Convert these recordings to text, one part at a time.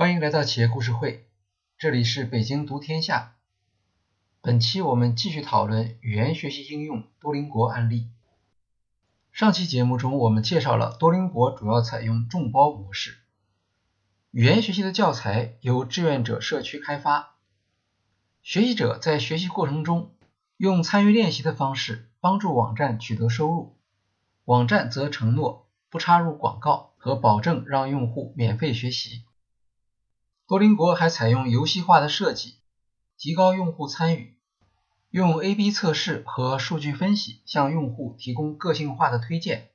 欢迎来到企业故事会，这里是北京读天下。本期我们继续讨论语言学习应用多邻国案例。上期节目中，我们介绍了多邻国主要采用众包模式。语言学习的教材由志愿者社区开发，学习者在学习过程中用参与练习的方式帮助网站取得收入，网站则承诺不插入广告和保证让用户免费学习。多邻国还采用游戏化的设计，提高用户参与，用 A/B 测试和数据分析向用户提供个性化的推荐，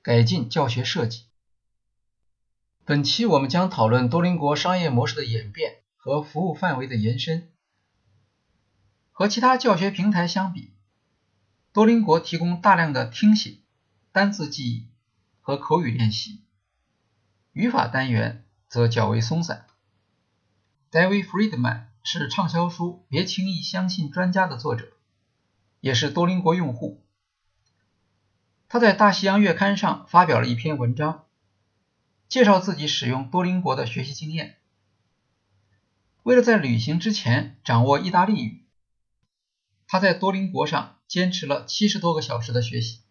改进教学设计。本期我们将讨论多邻国商业模式的演变和服务范围的延伸。和其他教学平台相比，多邻国提供大量的听写、单字记忆和口语练习，语法单元则较为松散。David Friedman 是畅销书《别轻易相信专家》的作者，也是多邻国用户。他在《大西洋月刊》上发表了一篇文章，介绍自己使用多邻国的学习经验。为了在旅行之前掌握意大利语，他在多邻国上坚持了七十多个小时的学习。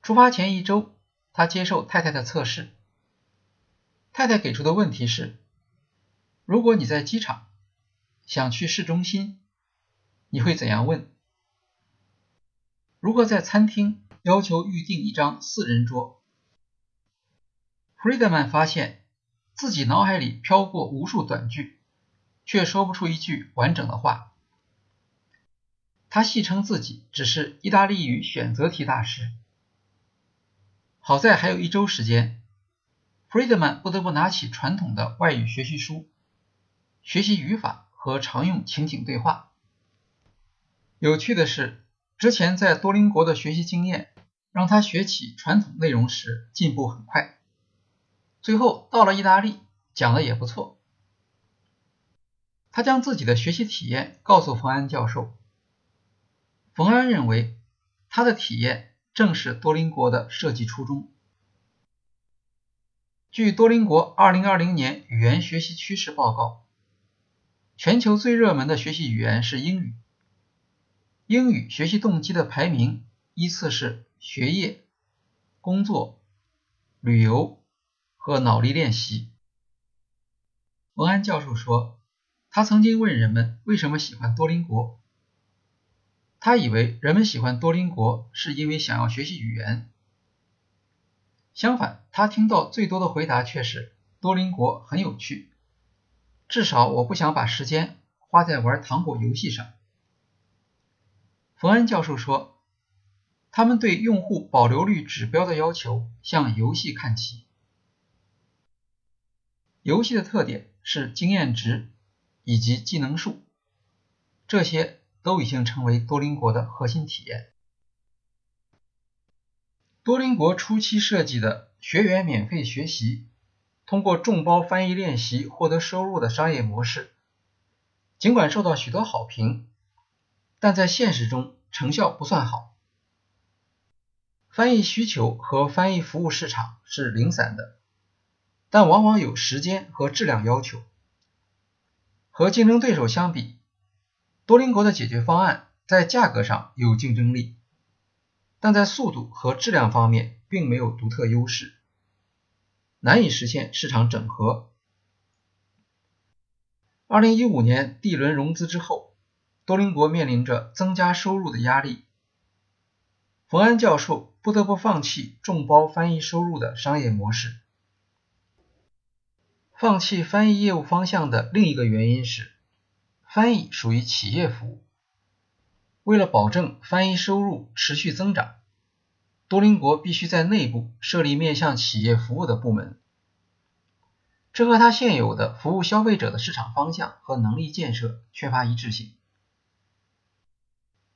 出发前一周，他接受太太的测试。太太给出的问题是。如果你在机场想去市中心，你会怎样问？如果在餐厅要求预订一张四人桌，Friedman 发现自己脑海里飘过无数短句，却说不出一句完整的话。他戏称自己只是意大利语选择题大师。好在还有一周时间，Friedman 不得不拿起传统的外语学习书。学习语法和常用情景对话。有趣的是，之前在多邻国的学习经验让他学起传统内容时进步很快。最后到了意大利，讲的也不错。他将自己的学习体验告诉冯安教授。冯安认为他的体验正是多邻国的设计初衷。据多邻国2020年语言学习趋势报告。全球最热门的学习语言是英语。英语学习动机的排名依次是学业、工作、旅游和脑力练习。冯安教授说，他曾经问人们为什么喜欢多邻国，他以为人们喜欢多邻国是因为想要学习语言。相反，他听到最多的回答却是多邻国很有趣。至少我不想把时间花在玩糖果游戏上。冯恩教授说，他们对用户保留率指标的要求向游戏看齐。游戏的特点是经验值以及技能树，这些都已经成为多邻国的核心体验。多邻国初期设计的学员免费学习。通过众包翻译练习获得收入的商业模式，尽管受到许多好评，但在现实中成效不算好。翻译需求和翻译服务市场是零散的，但往往有时间和质量要求。和竞争对手相比，多邻国的解决方案在价格上有竞争力，但在速度和质量方面并没有独特优势。难以实现市场整合。二零一五年 D 轮融资之后，多邻国面临着增加收入的压力。冯安教授不得不放弃众包翻译收入的商业模式。放弃翻译业务方向的另一个原因是，翻译属于企业服务，为了保证翻译收入持续增长。多邻国必须在内部设立面向企业服务的部门，这和他现有的服务消费者的市场方向和能力建设缺乏一致性。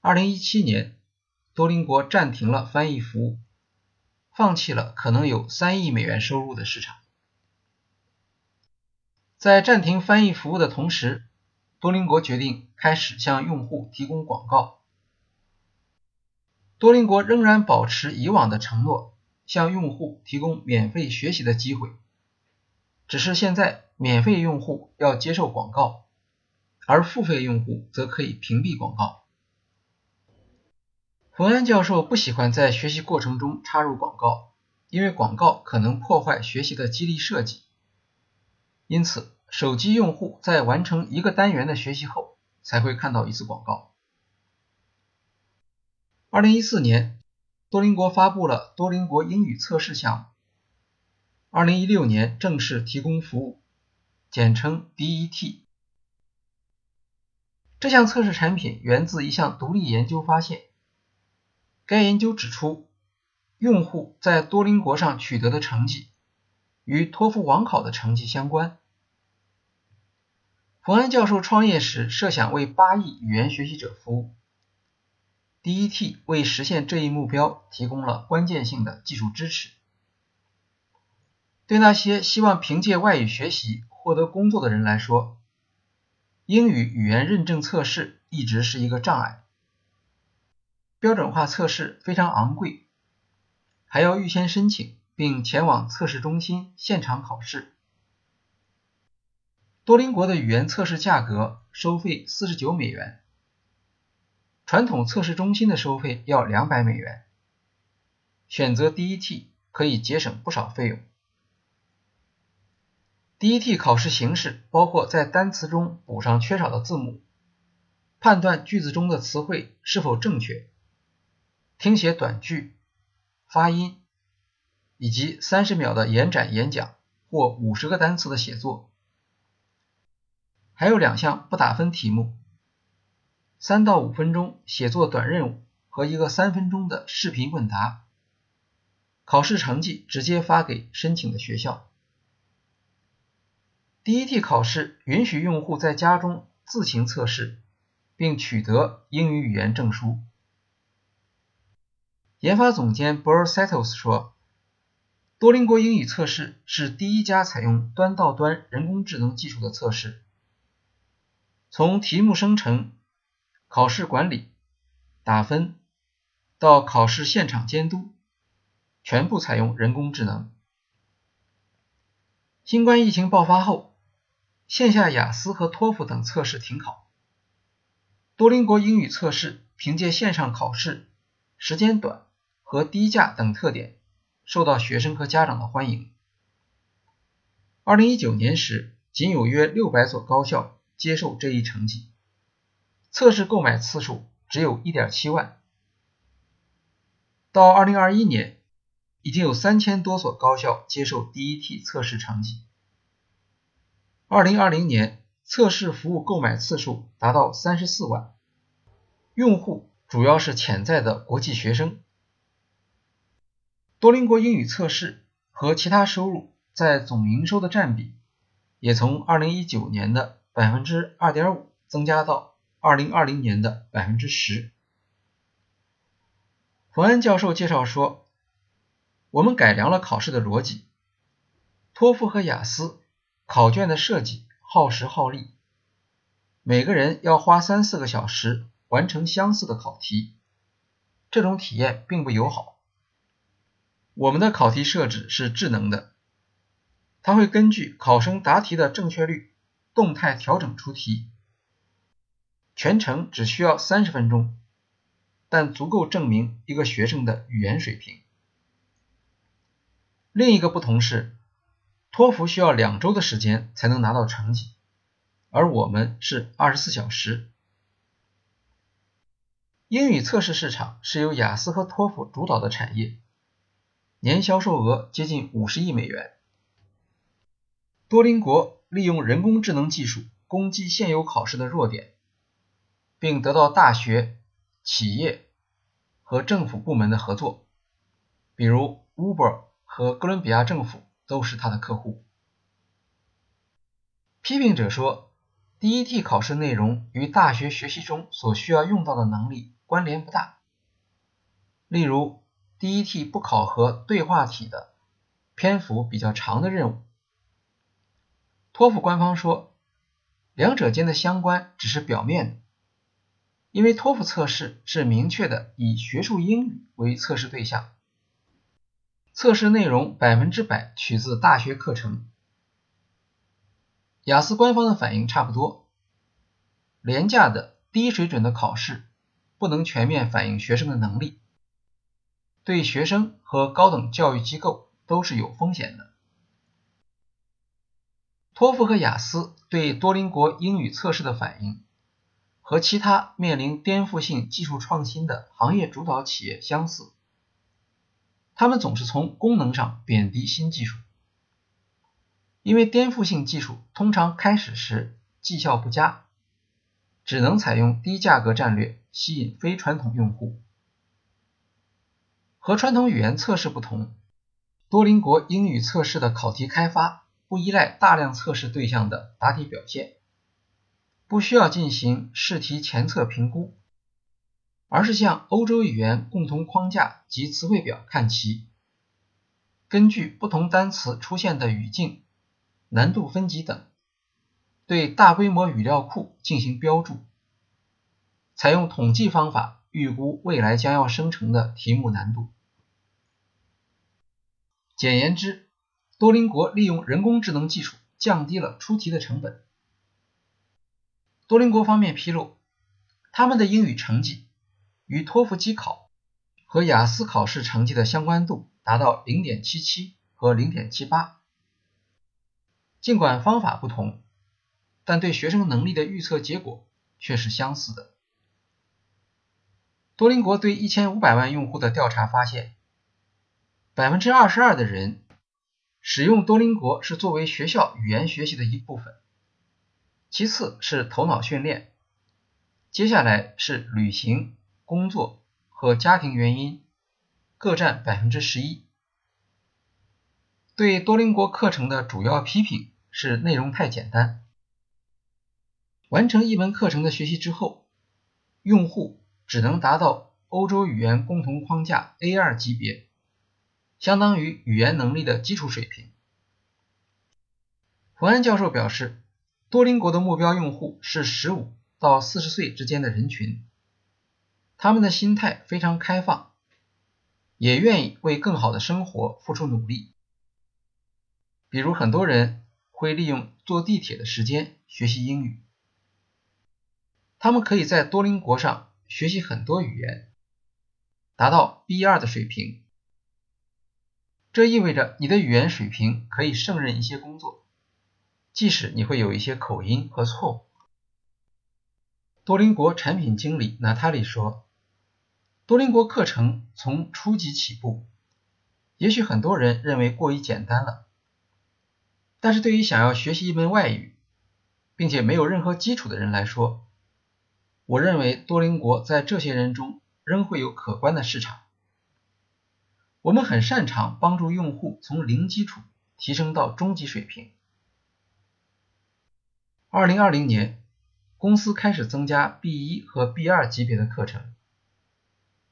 二零一七年，多邻国暂停了翻译服务，放弃了可能有三亿美元收入的市场。在暂停翻译服务的同时，多邻国决定开始向用户提供广告。多邻国仍然保持以往的承诺，向用户提供免费学习的机会。只是现在免费用户要接受广告，而付费用户则可以屏蔽广告。冯安教授不喜欢在学习过程中插入广告，因为广告可能破坏学习的激励设计。因此，手机用户在完成一个单元的学习后，才会看到一次广告。二零一四年，多邻国发布了多邻国英语测试项目。二零一六年正式提供服务，简称 DET。这项测试产品源自一项独立研究发现。该研究指出，用户在多邻国上取得的成绩与托福网考的成绩相关。冯安教授创业时设想为八亿语言学习者服务，DET 为实现这一目标提供了关键性的技术支持。对那些希望凭借外语学习获得工作的人来说，英语语言认证测试一直是一个障碍。标准化测试非常昂贵，还要预先申请并前往测试中心现场考试。多邻国的语言测试价格收费四十九美元，传统测试中心的收费要两百美元。选择 DET 可以节省不少费用。DET 考试形式包括在单词中补上缺少的字母，判断句子中的词汇是否正确，听写短句、发音，以及三十秒的延展演讲或五十个单词的写作。还有两项不打分题目：三到五分钟写作短任务和一个三分钟的视频问答。考试成绩直接发给申请的学校。DET 考试允许用户在家中自行测试，并取得英语语言证书。研发总监 b u r Settles 说：“多邻国英语测试是第一家采用端到端人工智能技术的测试，从题目生成、考试管理、打分到考试现场监督，全部采用人工智能。”新冠疫情爆发后。线下雅思和托福等测试停考，多邻国英语测试凭借线上考试时间短和低价等特点，受到学生和家长的欢迎。二零一九年时，仅有约六百所高校接受这一成绩，测试购买次数只有一点七万。到二零二一年，已经有三千多所高校接受 DET 测试成绩。二零二零年测试服务购买次数达到三十四万，用户主要是潜在的国际学生。多邻国英语测试和其他收入在总营收的占比，也从二零一九年的百分之二点五增加到二零二零年的百分之十。冯恩教授介绍说，我们改良了考试的逻辑，托福和雅思。考卷的设计耗时耗力，每个人要花三四个小时完成相似的考题，这种体验并不友好。我们的考题设置是智能的，它会根据考生答题的正确率动态调整出题，全程只需要三十分钟，但足够证明一个学生的语言水平。另一个不同是。托福需要两周的时间才能拿到成绩，而我们是二十四小时。英语测试市场是由雅思和托福主导的产业，年销售额接近五十亿美元。多邻国利用人工智能技术攻击现有考试的弱点，并得到大学、企业和政府部门的合作，比如 Uber 和哥伦比亚政府。都是他的客户。批评者说，DET 考试内容与大学学习中所需要用到的能力关联不大。例如，DET 不考核对话体的篇幅比较长的任务。托福官方说，两者间的相关只是表面的，因为托福测试是明确的以学术英语为测试对象。测试内容百分之百取自大学课程，雅思官方的反应差不多，廉价的低水准的考试不能全面反映学生的能力，对学生和高等教育机构都是有风险的。托福和雅思对多邻国英语测试的反应，和其他面临颠覆性技术创新的行业主导企业相似，他们总是从功能上贬低新技术。因为颠覆性技术通常开始时绩效不佳，只能采用低价格战略吸引非传统用户。和传统语言测试不同，多邻国英语测试的考题开发不依赖大量测试对象的答题表现，不需要进行试题前测评估，而是向欧洲语言共同框架及词汇表看齐，根据不同单词出现的语境。难度分级等，对大规模语料库进行标注，采用统计方法预估未来将要生成的题目难度。简言之，多邻国利用人工智能技术降低了出题的成本。多邻国方面披露，他们的英语成绩与托福机考和雅思考试成绩的相关度达到零点七七和零点七八。尽管方法不同，但对学生能力的预测结果却是相似的。多邻国对一千五百万用户的调查发现，百分之二十二的人使用多邻国是作为学校语言学习的一部分，其次是头脑训练，接下来是旅行、工作和家庭原因，各占百分之十一。对多邻国课程的主要批评。是内容太简单。完成一门课程的学习之后，用户只能达到欧洲语言共同框架 A2 级别，相当于语言能力的基础水平。冯安教授表示，多邻国的目标用户是15到40岁之间的人群，他们的心态非常开放，也愿意为更好的生活付出努力。比如很多人。会利用坐地铁的时间学习英语。他们可以在多邻国上学习很多语言，达到 B2 的水平。这意味着你的语言水平可以胜任一些工作，即使你会有一些口音和错误。多邻国产品经理娜塔莉说：“多邻国课程从初级起步，也许很多人认为过于简单了。”但是对于想要学习一门外语，并且没有任何基础的人来说，我认为多邻国在这些人中仍会有可观的市场。我们很擅长帮助用户从零基础提升到中级水平。二零二零年，公司开始增加 B 一和 B 二级别的课程，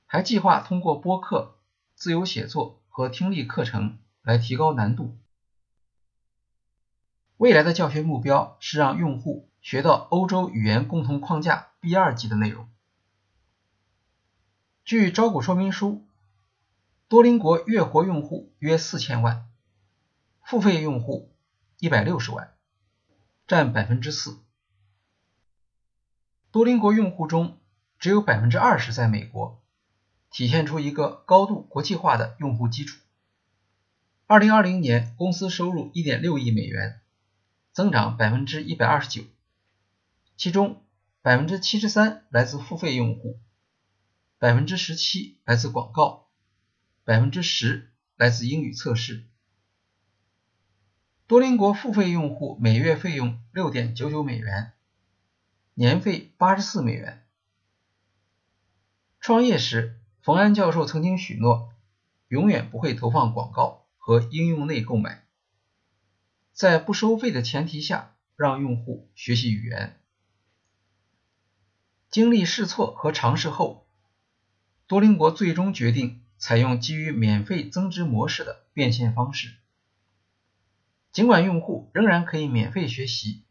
还计划通过播客、自由写作和听力课程来提高难度。未来的教学目标是让用户学到欧洲语言共同框架 B2 级的内容。据招股说明书，多邻国月活用户约四千万，付费用户一百六十万，占百分之四。多邻国用户中只有百分之二十在美国，体现出一个高度国际化的用户基础。二零二零年，公司收入一点六亿美元。增长百分之一百二十九，其中百分之七十三来自付费用户，百分之十七来自广告，百分之十来自英语测试。多邻国付费用户每月费用六点九九美元，年费八十四美元。创业时，冯安教授曾经许诺，永远不会投放广告和应用内购买。在不收费的前提下，让用户学习语言。经历试错和尝试后，多邻国最终决定采用基于免费增值模式的变现方式。尽管用户仍然可以免费学习，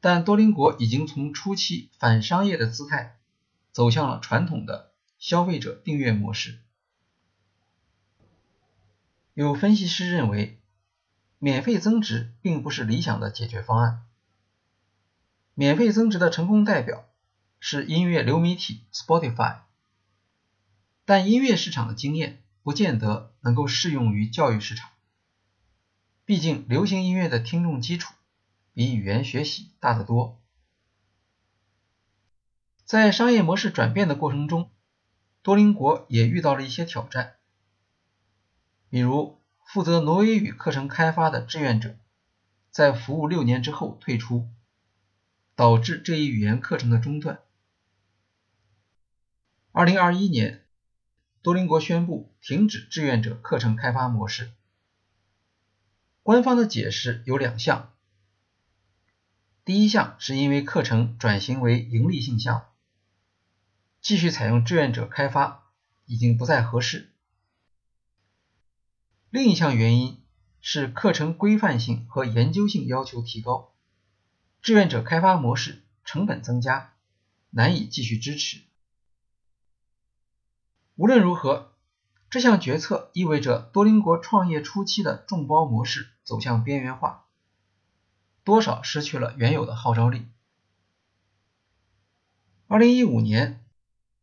但多邻国已经从初期反商业的姿态，走向了传统的消费者订阅模式。有分析师认为。免费增值并不是理想的解决方案。免费增值的成功代表是音乐流媒体 Spotify，但音乐市场的经验不见得能够适用于教育市场。毕竟，流行音乐的听众基础比语言学习大得多。在商业模式转变的过程中，多邻国也遇到了一些挑战，比如负责挪威语课程开发的志愿者在服务六年之后退出。导致这一语言课程的中断。二零二一年，多邻国宣布停止志愿者课程开发模式。官方的解释有两项：第一项是因为课程转型为盈利性项目，继续采用志愿者开发已经不再合适；另一项原因是课程规范性和研究性要求提高。志愿者开发模式成本增加，难以继续支持。无论如何，这项决策意味着多邻国创业初期的众包模式走向边缘化，多少失去了原有的号召力。二零一五年，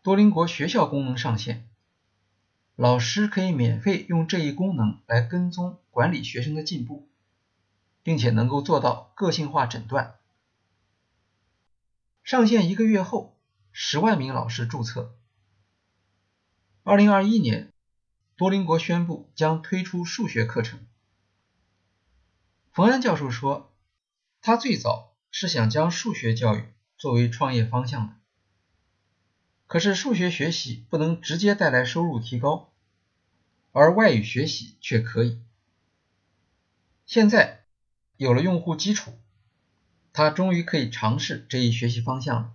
多邻国学校功能上线，老师可以免费用这一功能来跟踪管理学生的进步，并且能够做到个性化诊断。上线一个月后，十万名老师注册。二零二一年，多邻国宣布将推出数学课程。冯安教授说，他最早是想将数学教育作为创业方向的，可是数学学习不能直接带来收入提高，而外语学习却可以。现在有了用户基础。他终于可以尝试这一学习方向了。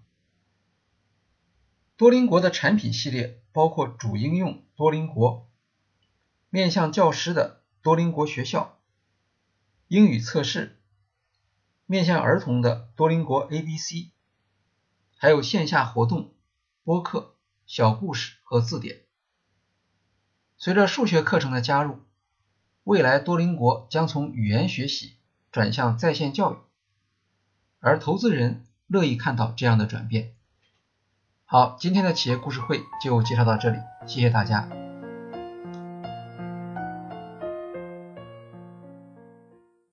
多邻国的产品系列包括主应用多邻国、面向教师的多邻国学校、英语测试、面向儿童的多邻国 ABC，还有线下活动、播客、小故事和字典。随着数学课程的加入，未来多邻国将从语言学习转向在线教育。而投资人乐意看到这样的转变。好，今天的企业故事会就介绍到这里，谢谢大家。